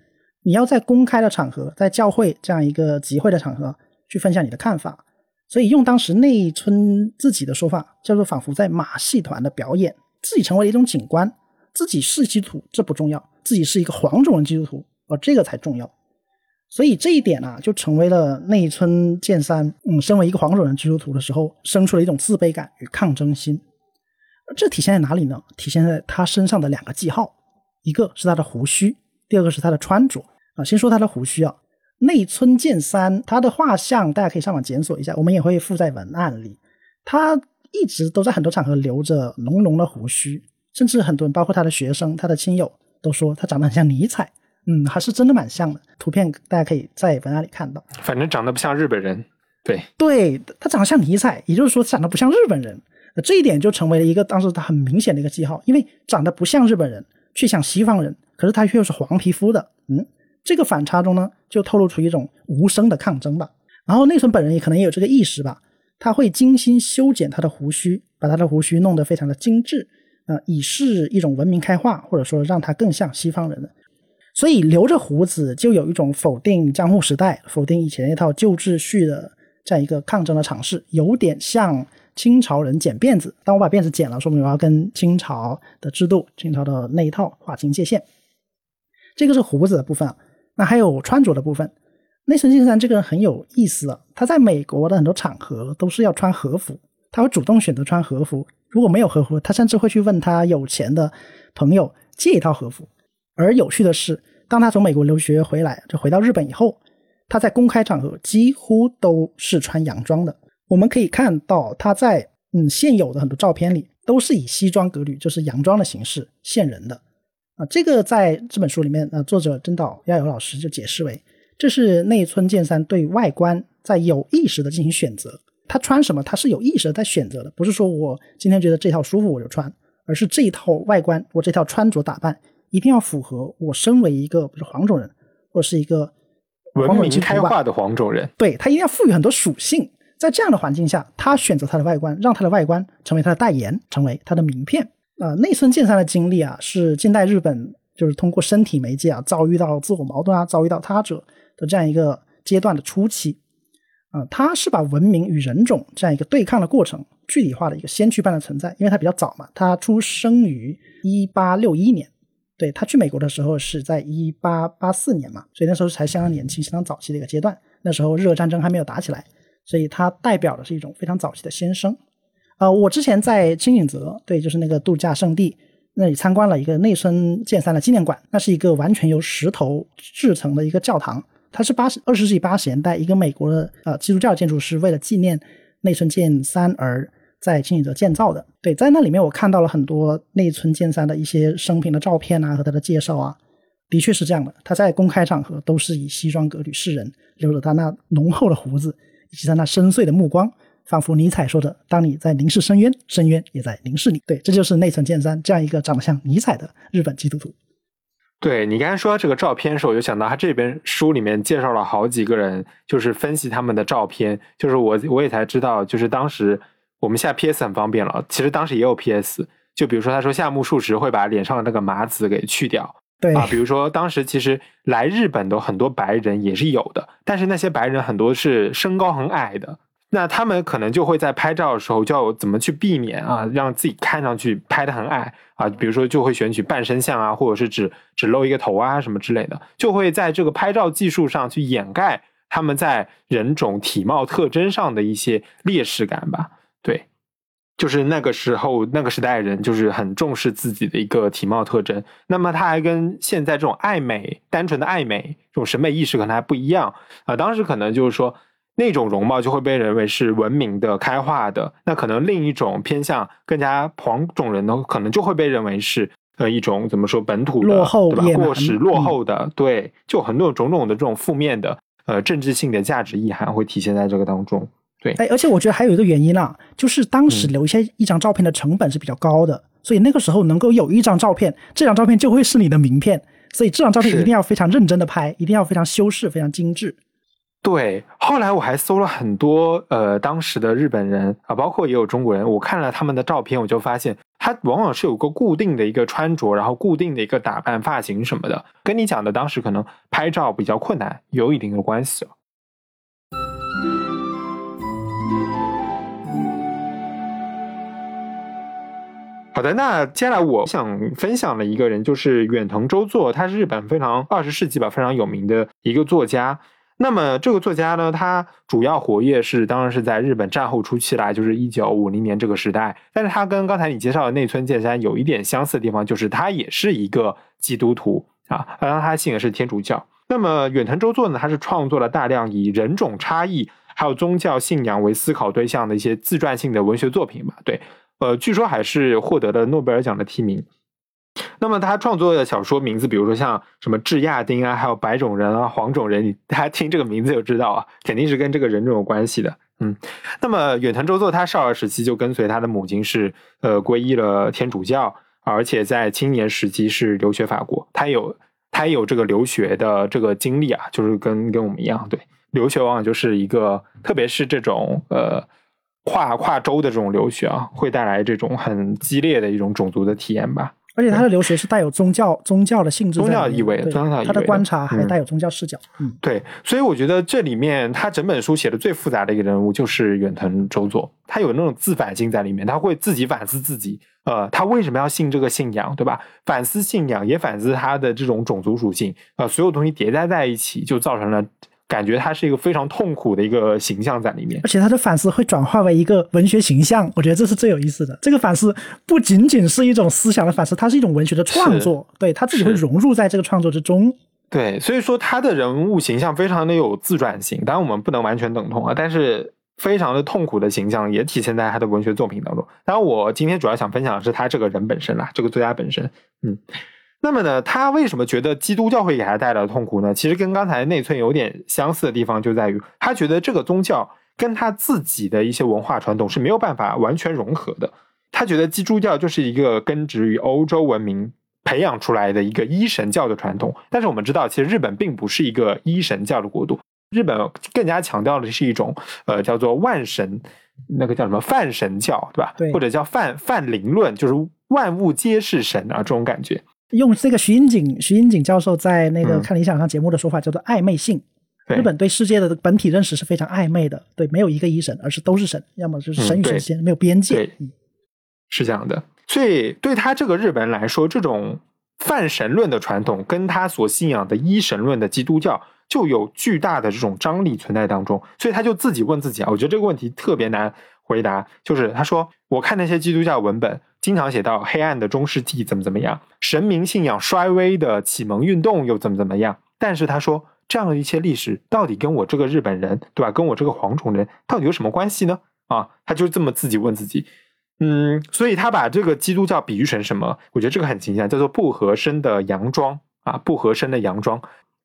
你要在公开的场合，在教会这样一个集会的场合去分享你的看法，所以用当时内村自己的说法，叫做仿佛在马戏团的表演，自己成为了一种景观，自己是基督徒这不重要，自己是一个黄种人基督徒，而这个才重要。所以这一点啊，就成为了内村健三，嗯，身为一个黄种人基督徒的时候，生出了一种自卑感与抗争心。这体现在哪里呢？体现在他身上的两个记号，一个是他的胡须。第二个是他的穿着啊，先说他的胡须啊，内村健三他的画像大家可以上网检索一下，我们也会附在文案里。他一直都在很多场合留着浓浓的胡须，甚至很多人，包括他的学生、他的亲友，都说他长得很像尼采。嗯，还是真的蛮像的。图片大家可以在文案里看到。反正长得不像日本人，对，对他长得像尼采，也就是说长得不像日本人。这一点就成为了一个当时他很明显的一个记号，因为长得不像日本人，却像西方人。可是他却又是黄皮肤的，嗯，这个反差中呢，就透露出一种无声的抗争吧。然后内村本人也可能也有这个意识吧，他会精心修剪他的胡须，把他的胡须弄得非常的精致，呃，以示一种文明开化，或者说让他更像西方人的。所以留着胡子就有一种否定江户时代、否定以前那套旧秩序的这样一个抗争的尝试，有点像。清朝人剪辫子，当我把辫子剪了，说明我要跟清朝的制度、清朝的那一套划清界限。这个是胡子的部分，那还有穿着的部分。内村健三这个人很有意思啊，他在美国的很多场合都是要穿和服，他会主动选择穿和服。如果没有和服，他甚至会去问他有钱的朋友借一套和服。而有趣的是，当他从美国留学回来，就回到日本以后，他在公开场合几乎都是穿洋装的。我们可以看到他在嗯现有的很多照片里都是以西装革履，就是洋装的形式现人的啊。这个在这本书里面，呃，作者真岛亚友老师就解释为，这是内村健三对外观在有意识的进行选择。他穿什么，他是有意识的在选择的，不是说我今天觉得这套舒服我就穿，而是这一套外观，我这套穿着打扮一定要符合我身为一个不是黄种人或者是一个文明开化的黄种人，对他一定要赋予很多属性。在这样的环境下，他选择他的外观，让他的外观成为他的代言，成为他的名片。啊，内村健三的经历啊，是近代日本就是通过身体媒介啊，遭遇到自我矛盾啊，遭遇到他者的这样一个阶段的初期。啊，他是把文明与人种这样一个对抗的过程具体化的一个先驱般的存在，因为他比较早嘛，他出生于一八六一年，对他去美国的时候是在一八八四年嘛，所以那时候才相当年轻、相当早期的一个阶段。那时候日俄战争还没有打起来。所以它代表的是一种非常早期的先声，呃，我之前在青井泽，对，就是那个度假胜地那里参观了一个内村健三的纪念馆，那是一个完全由石头制成的一个教堂，它是八十二十世纪八十年代一个美国的呃基督教建筑师为了纪念内村健三而在青井泽建造的。对，在那里面我看到了很多内村健三的一些生平的照片啊和他的介绍啊，的确是这样的，他在公开场合都是以西装革履示人，留着他那浓厚的胡子。以及他那深邃的目光，仿佛尼采说的：“当你在凝视深渊，深渊也在凝视你。”对，这就是内村健三这样一个长得像尼采的日本基督徒。对你刚才说到这个照片的时候，我就想到他这本书里面介绍了好几个人，就是分析他们的照片，就是我我也才知道，就是当时我们下 PS 很方便了，其实当时也有 PS，就比如说他说夏目漱石会把脸上的那个麻子给去掉。对啊，比如说当时其实来日本的很多白人也是有的，但是那些白人很多是身高很矮的，那他们可能就会在拍照的时候就要怎么去避免啊，让自己看上去拍的很矮啊，比如说就会选取半身像啊，或者是只只露一个头啊什么之类的，就会在这个拍照技术上去掩盖他们在人种体貌特征上的一些劣势感吧，对。就是那个时候，那个时代人就是很重视自己的一个体貌特征。那么他还跟现在这种爱美、单纯的爱美这种审美意识可能还不一样啊。当时可能就是说，那种容貌就会被认为是文明的、开化的。那可能另一种偏向更加黄种人的，可能就会被认为是呃一种怎么说本土的落后、对吧？过时、落后的，对，就很多种种的这种负面的呃政治性的价值意涵会体现在这个当中。对，哎，而且我觉得还有一个原因啊，就是当时留下一张照片的成本是比较高的，所以那个时候能够有一张照片，这张照片就会是你的名片，所以这张照片一定要非常认真的拍，一定要非常修饰、非常精致。对，后来我还搜了很多呃当时的日本人啊，包括也有中国人，我看了他们的照片，我就发现他往往是有个固定的一个穿着，然后固定的一个打扮、发型什么的，跟你讲的当时可能拍照比较困难有一定的关系。好的，那接下来我想分享的一个人就是远藤周作，他是日本非常二十世纪吧非常有名的一个作家。那么这个作家呢，他主要活跃是当然是在日本战后初期啦，就是一九五零年这个时代。但是他跟刚才你介绍的内村健山有一点相似的地方，就是他也是一个基督徒啊，当然他信的是天主教。那么远藤周作呢，他是创作了大量以人种差异还有宗教信仰为思考对象的一些自传性的文学作品吧？对，呃，据说还是获得了诺贝尔奖的提名。那么他创作的小说名字，比如说像什么智亚丁啊，还有白种人啊、黄种人，你大家听这个名字就知道啊，肯定是跟这个人种有关系的。嗯，那么远藤周作他少儿时期就跟随他的母亲是呃皈依了天主教，而且在青年时期是留学法国，他有他有这个留学的这个经历啊，就是跟跟我们一样，对，留学往往就是一个，特别是这种呃跨跨州的这种留学啊，会带来这种很激烈的一种种族的体验吧。而且他的留学是带有宗教宗教的性质，宗教意味，对宗教意味。他的观察还带有宗教视角。嗯，对，所以我觉得这里面他整本书写的最复杂的一个人物就是远藤周作，他有那种自反性在里面，他会自己反思自己，呃，他为什么要信这个信仰，对吧？反思信仰，也反思他的这种种族属性，呃，所有东西叠加在一起，就造成了。感觉他是一个非常痛苦的一个形象在里面，而且他的反思会转化为一个文学形象，我觉得这是最有意思的。这个反思不仅仅是一种思想的反思，它是一种文学的创作，对他自己会融入在这个创作之中。对，所以说他的人物形象非常的有自转性，当然我们不能完全等同啊，但是非常的痛苦的形象也体现在他的文学作品当中。当然，我今天主要想分享的是他这个人本身啦，这个作家本身，嗯。那么呢，他为什么觉得基督教会给他带来痛苦呢？其实跟刚才内村有点相似的地方就在于，他觉得这个宗教跟他自己的一些文化传统是没有办法完全融合的。他觉得基督教就是一个根植于欧洲文明培养出来的一个一神教的传统。但是我们知道，其实日本并不是一个一神教的国度，日本更加强调的是一种呃叫做万神，那个叫什么泛神教，对吧？对，或者叫泛泛灵论，就是万物皆是神啊这种感觉。用这个徐英景徐英景教授在那个看理想上节目的说法叫做暧昧性。日本对世界的本体认识是非常暧昧的，对，没有一个一神，而是都是神，要么就是神与神仙，没有边界。嗯，是这样的。所以对他这个日本人来说，这种泛神论的传统跟他所信仰的一神论的基督教就有巨大的这种张力存在当中。所以他就自己问自己啊，我觉得这个问题特别难回答，就是他说：“我看那些基督教文本。”经常写到黑暗的中世纪怎么怎么样，神明信仰衰微的启蒙运动又怎么怎么样。但是他说，这样的一些历史到底跟我这个日本人，对吧？跟我这个黄种人到底有什么关系呢？啊，他就这么自己问自己。嗯，所以他把这个基督教比喻成什么？我觉得这个很形象，叫做不合身的洋装啊，不合身的洋装。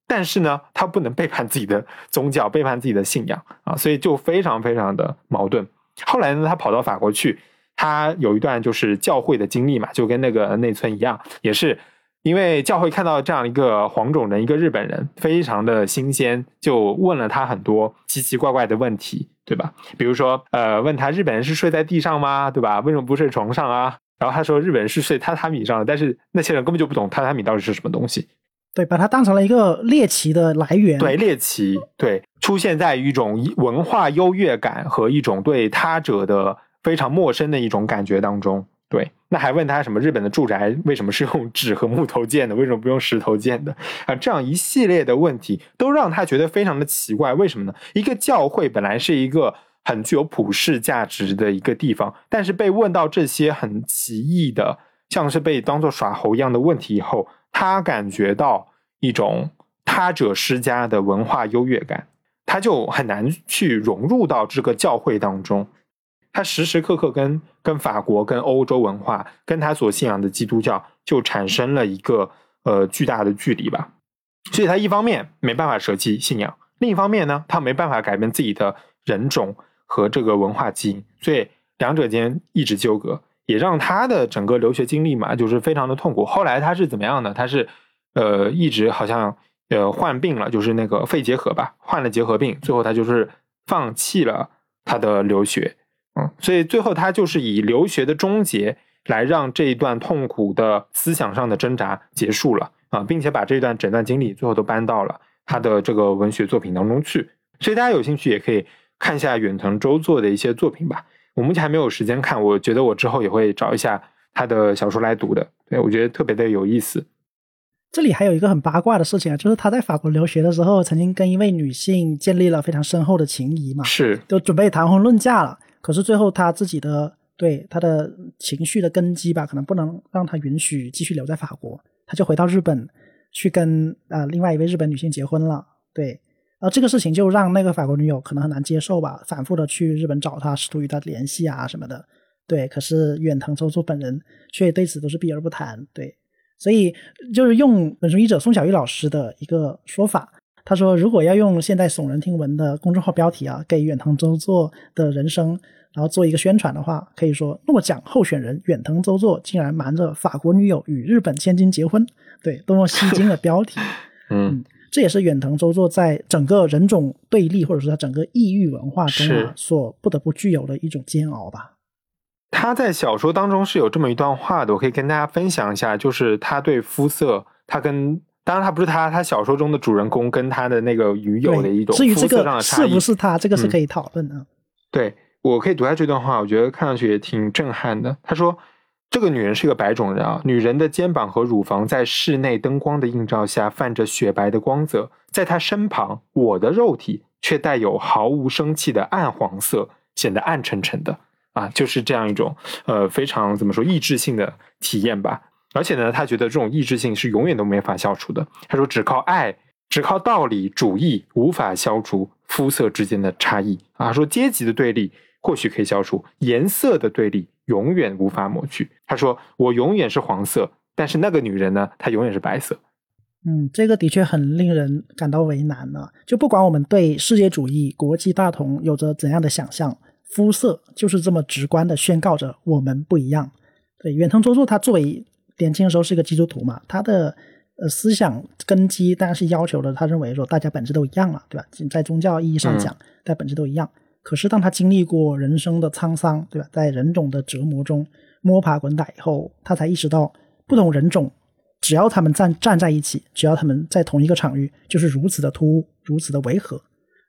但是呢，他不能背叛自己的宗教，背叛自己的信仰啊，所以就非常非常的矛盾。后来呢，他跑到法国去。他有一段就是教会的经历嘛，就跟那个内村一样，也是因为教会看到这样一个黄种人，一个日本人，非常的新鲜，就问了他很多奇奇怪怪的问题，对吧？比如说，呃，问他日本人是睡在地上吗？对吧？为什么不睡床上啊？然后他说日本人是睡榻榻米上的，但是那些人根本就不懂榻榻米到底是什么东西。对，把它当成了一个猎奇的来源。对，猎奇，对，出现在一种文化优越感和一种对他者的非常陌生的一种感觉当中。对，那还问他什么？日本的住宅为什么是用纸和木头建的？为什么不用石头建的？啊，这样一系列的问题都让他觉得非常的奇怪。为什么呢？一个教会本来是一个很具有普世价值的一个地方，但是被问到这些很奇异的，像是被当做耍猴一样的问题以后，他感觉到一种他者施加的文化优越感，他就很难去融入到这个教会当中。他时时刻刻跟跟法国、跟欧洲文化、跟他所信仰的基督教就产生了一个呃巨大的距离吧，所以他一方面没办法舍弃信仰，另一方面呢，他没办法改变自己的人种和这个文化基因，所以两者间一直纠葛，也让他的整个留学经历嘛，就是非常的痛苦。后来他是怎么样呢？他是呃一直好像呃患病了，就是那个肺结核吧，患了结核病，最后他就是放弃了他的留学。嗯，所以最后他就是以留学的终结来让这一段痛苦的思想上的挣扎结束了啊，并且把这段整段经历最后都搬到了他的这个文学作品当中去。所以大家有兴趣也可以看一下远藤周作的一些作品吧。我目前还没有时间看，我觉得我之后也会找一下他的小说来读的。对我觉得特别的有意思。这里还有一个很八卦的事情啊，就是他在法国留学的时候，曾经跟一位女性建立了非常深厚的情谊嘛，是，都准备谈婚论嫁了。可是最后他自己的对他的情绪的根基吧，可能不能让他允许继续留在法国，他就回到日本去跟呃另外一位日本女性结婚了。对，然后这个事情就让那个法国女友可能很难接受吧，反复的去日本找他，试图与他联系啊什么的。对，可是远藤周作本人却对此都是避而不谈。对，所以就是用本书译者宋小玉老师的一个说法。他说：“如果要用现在耸人听闻的公众号标题啊，给远藤周作的人生，然后做一个宣传的话，可以说诺奖候选人远藤周作竟然瞒着法国女友与日本千金结婚，对，多么吸睛的标题！嗯，这也是远藤周作在整个人种对立或者说他整个异域文化中啊，所不得不具有的一种煎熬吧。他在小说当中是有这么一段话的，我可以跟大家分享一下，就是他对肤色，他跟。”当然，他不是他，他小说中的主人公跟他的那个女友的一种肤色上的差异，是不是他？这个是可以讨论的。对，我可以读下这段话，我觉得看上去也挺震撼的。他说：“这个女人是个白种人啊，女人的肩膀和乳房在室内灯光的映照下泛着雪白的光泽，在她身旁，我的肉体却带有毫无生气的暗黄色，显得暗沉沉的啊，就是这样一种呃非常怎么说意志性的体验吧。”而且呢，他觉得这种意志性是永远都没法消除的。他说：“只靠爱，只靠道理主义，无法消除肤色之间的差异。”啊，说阶级的对立或许可以消除，颜色的对立永远无法抹去。他说：“我永远是黄色，但是那个女人呢，她永远是白色。”嗯，这个的确很令人感到为难呢。就不管我们对世界主义、国际大同有着怎样的想象，肤色就是这么直观的宣告着我们不一样。对，远藤卓助他作为。年轻的时候是一个基督徒嘛，他的呃思想根基当然是要求的，他认为说大家本质都一样了，对吧？在宗教意义上讲，大家本质都一样。可是当他经历过人生的沧桑，对吧？在人种的折磨中摸爬滚打以后，他才意识到不同人种只要他们站站在一起，只要他们在同一个场域，就是如此的突兀，如此的违和。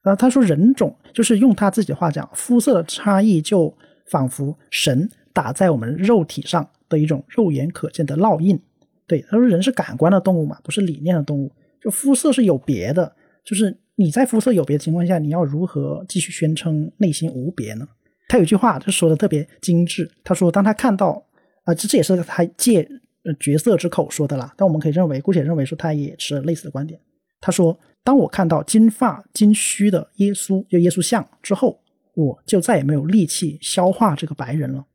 啊，他说人种就是用他自己的话讲，肤色的差异就仿佛神打在我们肉体上。的一种肉眼可见的烙印，对他说：“人是感官的动物嘛，不是理念的动物。就肤色是有别的，就是你在肤色有别的情况下，你要如何继续宣称内心无别呢？”他有句话，他说的特别精致。他说：“当他看到啊，这这也是他借呃角色之口说的啦。但我们可以认为，姑且认为说他也持类似的观点。他说：当我看到金发金须的耶稣，就耶稣像之后，我就再也没有力气消化这个白人了。”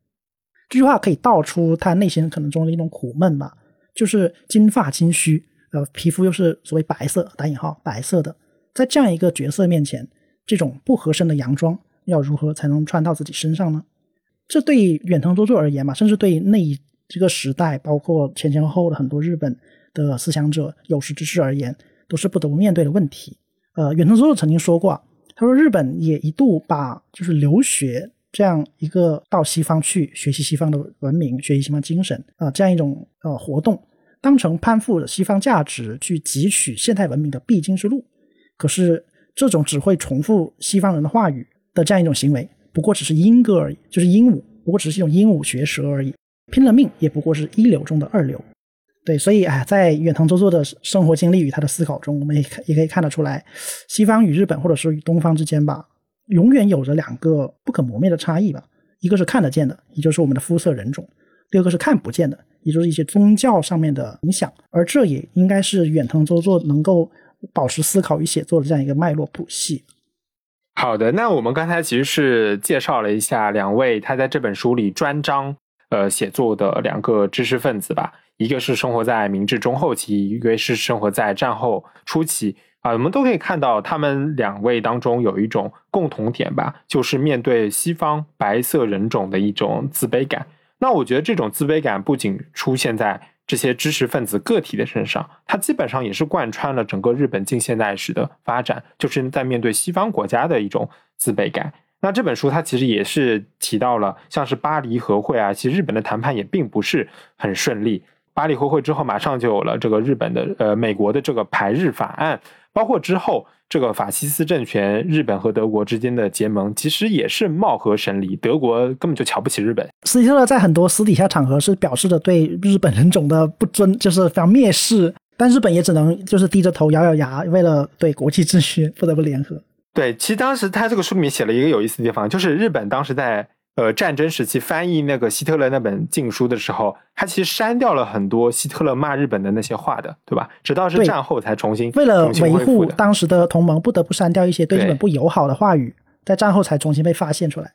这句话可以道出他内心可能中的一种苦闷吧，就是金发金须，呃，皮肤又是所谓白色（打引号）白色的，在这样一个角色面前，这种不合身的洋装要如何才能穿到自己身上呢？这对远藤周作而言嘛，甚至对那一这个时代，包括前前后后的很多日本的思想者、有识之士而言，都是不得不面对的问题。呃，远藤周作曾经说过，他说日本也一度把就是留学这样一个到西方去学习西方的文明、学习西方精神啊这样一种呃活动，当成攀附西方价值去汲取现代文明的必经之路。可是这种只会重复西方人的话语的这样一种行为，不过只是鹦歌而已，就是鹦鹉，不过只是一种鹦鹉学舌而已。拼了命也不过是一流中的二流。对，所以哎，在远藤周作的生活经历与他的思考中，我们也看也可以看得出来，西方与日本或者是与东方之间吧，永远有着两个不可磨灭的差异吧。一个是看得见的，也就是我们的肤色人种；第二个是看不见的，也就是一些宗教上面的影响。而这也应该是远藤周作能够。保持思考与写作的这样一个脉络谱系。好的，那我们刚才其实是介绍了一下两位他在这本书里专章呃写作的两个知识分子吧，一个是生活在明治中后期，一个是生活在战后初期啊，我们都可以看到他们两位当中有一种共同点吧，就是面对西方白色人种的一种自卑感。那我觉得这种自卑感不仅出现在。这些知识分子个体的身上，它基本上也是贯穿了整个日本近现代史的发展，就是在面对西方国家的一种自卑感。那这本书它其实也是提到了，像是巴黎和会啊，其实日本的谈判也并不是很顺利。巴黎和会之后，马上就有了这个日本的呃美国的这个排日法案，包括之后。这个法西斯政权，日本和德国之间的结盟，其实也是貌合神离。德国根本就瞧不起日本。斯蒂特勒在很多私底下场合是表示着对日本人种的不尊，就是非常蔑视。但日本也只能就是低着头咬咬牙，为了对国际秩序不得不联合。对，其实当时他这个书里面写了一个有意思的地方，就是日本当时在。呃，战争时期翻译那个希特勒那本禁书的时候，他其实删掉了很多希特勒骂日本的那些话的，对吧？直到是战后才重新为了维护当时的同盟，不得不删掉一些对日本不友好的话语，在战后才重新被发现出来。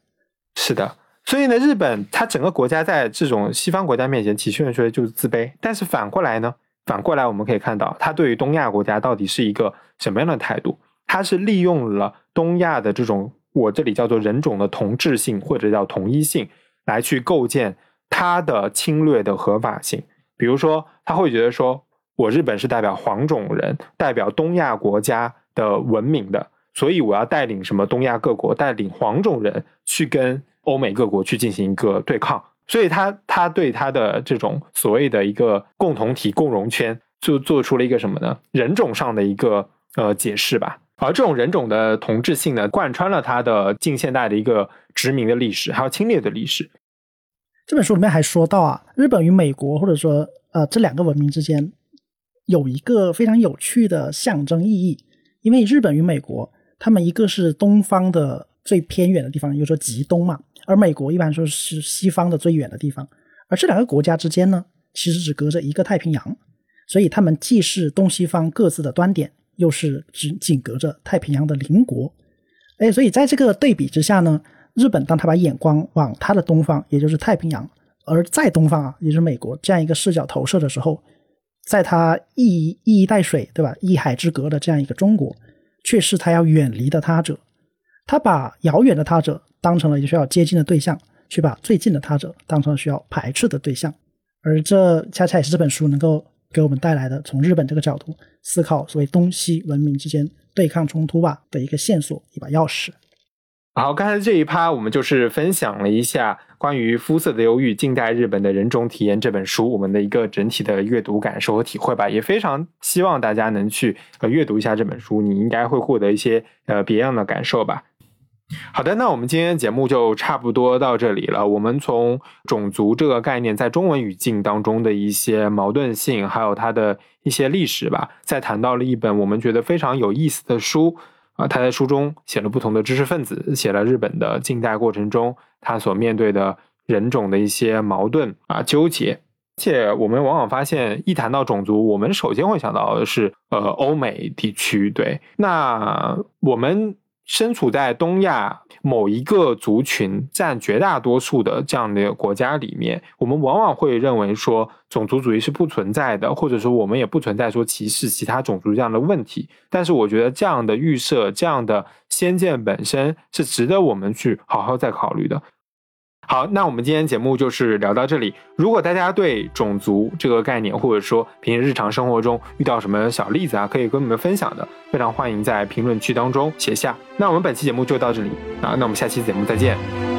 是的，所以呢，日本它整个国家在这种西方国家面前，体现出来就是自卑。但是反过来呢，反过来我们可以看到，它对于东亚国家到底是一个什么样的态度？它是利用了东亚的这种。我这里叫做人种的同质性或者叫同一性，来去构建它的侵略的合法性。比如说，他会觉得说，我日本是代表黄种人，代表东亚国家的文明的，所以我要带领什么东亚各国，带领黄种人去跟欧美各国去进行一个对抗。所以，他他对他的这种所谓的一个共同体共荣圈，就做出了一个什么呢？人种上的一个呃解释吧。而这种人种的同质性呢，贯穿了它的近现代的一个殖民的历史，还有侵略的历史。这本书里面还说到啊，日本与美国或者说呃这两个文明之间有一个非常有趣的象征意义，因为日本与美国，他们一个是东方的最偏远的地方，又说极东嘛，而美国一般说是西方的最远的地方，而这两个国家之间呢，其实只隔着一个太平洋，所以他们既是东西方各自的端点。又是只紧隔着太平洋的邻国，哎，所以在这个对比之下呢，日本当他把眼光往他的东方，也就是太平洋，而在东方啊，也就是美国这样一个视角投射的时候，在他一衣一衣带水，对吧？一海之隔的这样一个中国，却是他要远离的他者，他把遥远的他者当成了需要接近的对象，却把最近的他者当成了需要排斥的对象，而这恰恰也是这本书能够。给我们带来的从日本这个角度思考所谓东西文明之间对抗冲突吧的一个线索，一把钥匙。好，刚才这一趴我们就是分享了一下关于《肤色的忧郁：近代日本的人种体验》这本书我们的一个整体的阅读感受和体会吧，也非常希望大家能去呃阅读一下这本书，你应该会获得一些呃别样的感受吧。好的，那我们今天节目就差不多到这里了。我们从种族这个概念在中文语境当中的一些矛盾性，还有它的一些历史吧，再谈到了一本我们觉得非常有意思的书啊。他在书中写了不同的知识分子，写了日本的近代过程中他所面对的人种的一些矛盾啊纠结。且我们往往发现，一谈到种族，我们首先会想到的是呃欧美地区。对，那我们。身处在东亚某一个族群占绝大多数的这样的国家里面，我们往往会认为说种族主义是不存在的，或者说我们也不存在说歧视其他种族这样的问题。但是，我觉得这样的预设、这样的先见本身是值得我们去好好再考虑的。好，那我们今天节目就是聊到这里。如果大家对种族这个概念，或者说平时日常生活中遇到什么小例子啊，可以跟我们分享的，非常欢迎在评论区当中写下。那我们本期节目就到这里啊，那我们下期节目再见。